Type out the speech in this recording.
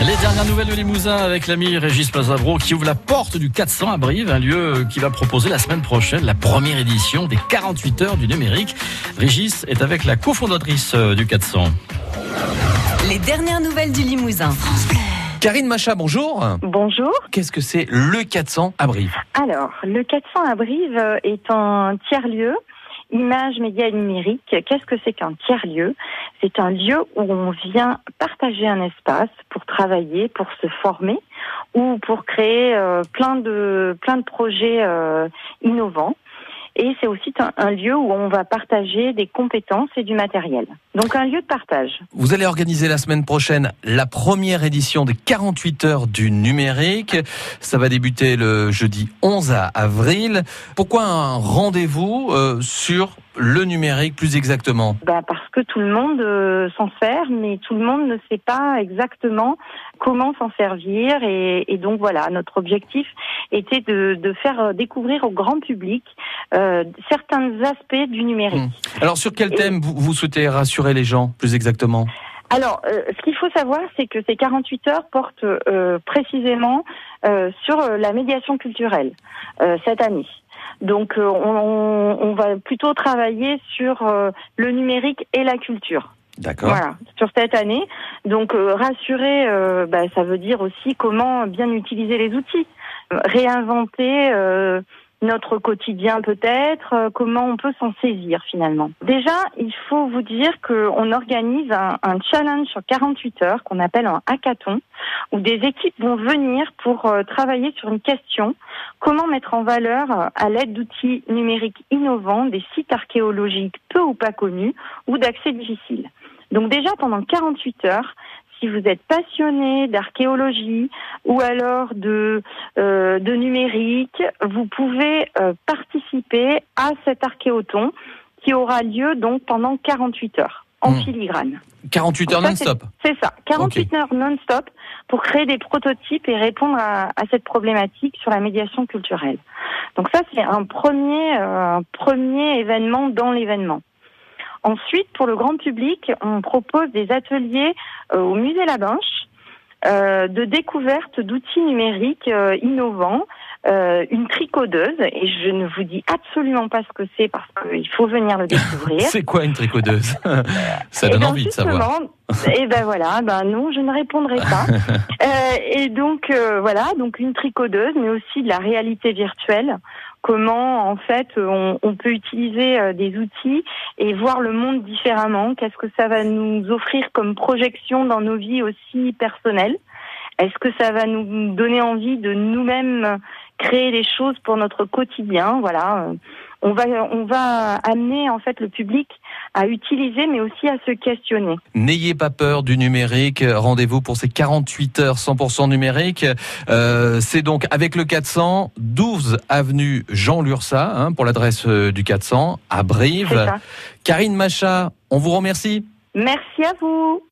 Les dernières nouvelles de Limousin avec l'ami Régis Plazabro qui ouvre la porte du 400 à Brive, un lieu qui va proposer la semaine prochaine la première édition des 48 heures du numérique. Régis est avec la cofondatrice euh, du 400. Les dernières nouvelles du Limousin. Karine Macha, bonjour. Bonjour. Qu'est-ce que c'est le 400 à Brive? Alors, le 400 à Brive est un tiers-lieu Image, médias et numérique, qu'est-ce que c'est qu'un tiers-lieu? C'est un lieu où on vient partager un espace pour travailler, pour se former ou pour créer euh, plein de plein de projets euh, innovants et c'est aussi un, lieu où on va partager des compétences et du matériel. Donc un lieu de partage. Vous allez organiser la semaine prochaine la première édition des 48 heures du numérique. Ça va débuter le jeudi 11 avril. Pourquoi un rendez-vous euh, sur le numérique plus exactement? Bah Parce que tout le monde euh, s'en sert, mais tout le monde ne sait pas exactement comment s'en servir. Et, et, donc voilà, notre objectif était de, de faire découvrir au grand public euh, certains aspects du numérique. Hmm. Alors sur quel thème vous, vous, souhaitez rassurer les gens plus exactement? Alors, euh, ce qu'il faut savoir, c'est que ces 48 heures portent euh, précisément euh, sur la médiation culturelle cette année. Donc euh, on, on, va plutôt travailler sur euh, le numérique et la culture. D'accord. Voilà, sur cette année. Donc euh, rassurer, bah, ça veut dire aussi comment bien utiliser les outils, réinventer notre quotidien peut-être, euh, comment on peut s'en saisir finalement. Déjà, il faut vous dire qu'on organise un, challenge sur 48 heures qu'on appelle un hackathon, où des équipes vont venir pour euh, travailler sur une question, comment mettre en valeur, euh, à l'aide d'outils numériques innovants, des sites archéologiques peu ou pas connus ou d'accès difficile. Donc déjà, pendant 48 heures, si vous êtes passionné d'archéologie ou alors de, euh, de numérique, vous pouvez euh, participer à cet archéoton qui aura lieu donc pendant 48 heures en hmm. filigrane. 48 heures non-stop C'est ça, 48 heures non-stop pour créer des prototypes et répondre à, à, cette problématique sur la médiation culturelle. Donc ça, c'est un premier, euh, un premier événement dans l'événement. Ensuite, pour le grand public, on propose des ateliers euh, au musée La euh, de découverte d'outils numériques euh, innovants, une tricodeuse, et je ne vous dis absolument pas ce que c'est parce qu'il faut venir le découvrir. c'est quoi une tricodeuse? Ça donne envie de savoir. Et ben voilà, ben non, je ne répondrai pas. et donc voilà, donc une tricodeuse, mais aussi de la réalité virtuelle comment en fait on, peut utiliser euh, des outils et voir le monde différemment. Qu'est-ce que ça va nous offrir comme projection dans nos vies aussi personnelles? Est-ce que ça va nous donner envie de nous-mêmes créer des choses pour notre quotidien? Voilà on va, on va amener en fait le public à utiliser, mais aussi à se questionner. N'ayez pas peur du numérique. Rendez-vous pour ces 48 heures 100% numérique. Euh, c'est donc avec le 400, 12 avenue Jean Lursa, hein, pour l'adresse euh, du 400 à Brive. Karine Macha, on vous remercie. Merci à vous.